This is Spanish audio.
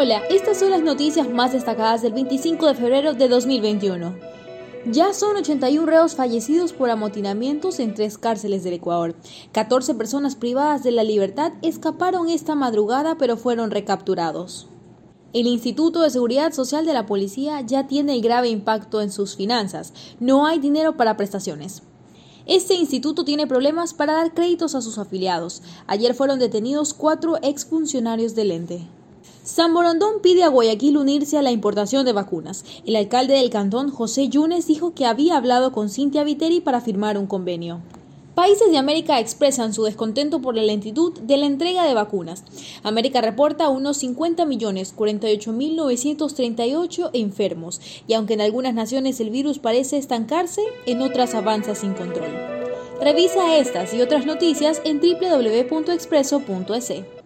Hola, estas son las noticias más destacadas del 25 de febrero de 2021. Ya son 81 reos fallecidos por amotinamientos en tres cárceles del Ecuador. 14 personas privadas de la libertad escaparon esta madrugada pero fueron recapturados. El Instituto de Seguridad Social de la Policía ya tiene grave impacto en sus finanzas. No hay dinero para prestaciones. Este instituto tiene problemas para dar créditos a sus afiliados. Ayer fueron detenidos cuatro exfuncionarios del ente. San Borondón pide a Guayaquil unirse a la importación de vacunas. El alcalde del cantón, José Yunes, dijo que había hablado con Cintia Viteri para firmar un convenio. Países de América expresan su descontento por la lentitud de la entrega de vacunas. América reporta unos 50.048.938 enfermos, y aunque en algunas naciones el virus parece estancarse, en otras avanza sin control. Revisa estas y otras noticias en www.expreso.es.